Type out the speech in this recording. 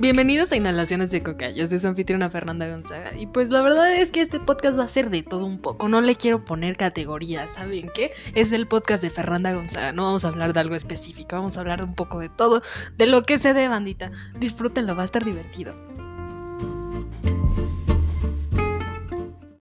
Bienvenidos a Inhalaciones de Coca. Yo soy su anfitriona Fernanda Gonzaga. Y pues la verdad es que este podcast va a ser de todo un poco. No le quiero poner categorías. ¿Saben qué? Es el podcast de Fernanda Gonzaga. No vamos a hablar de algo específico. Vamos a hablar un poco de todo. De lo que se dé, bandita. Disfrútenlo, va a estar divertido.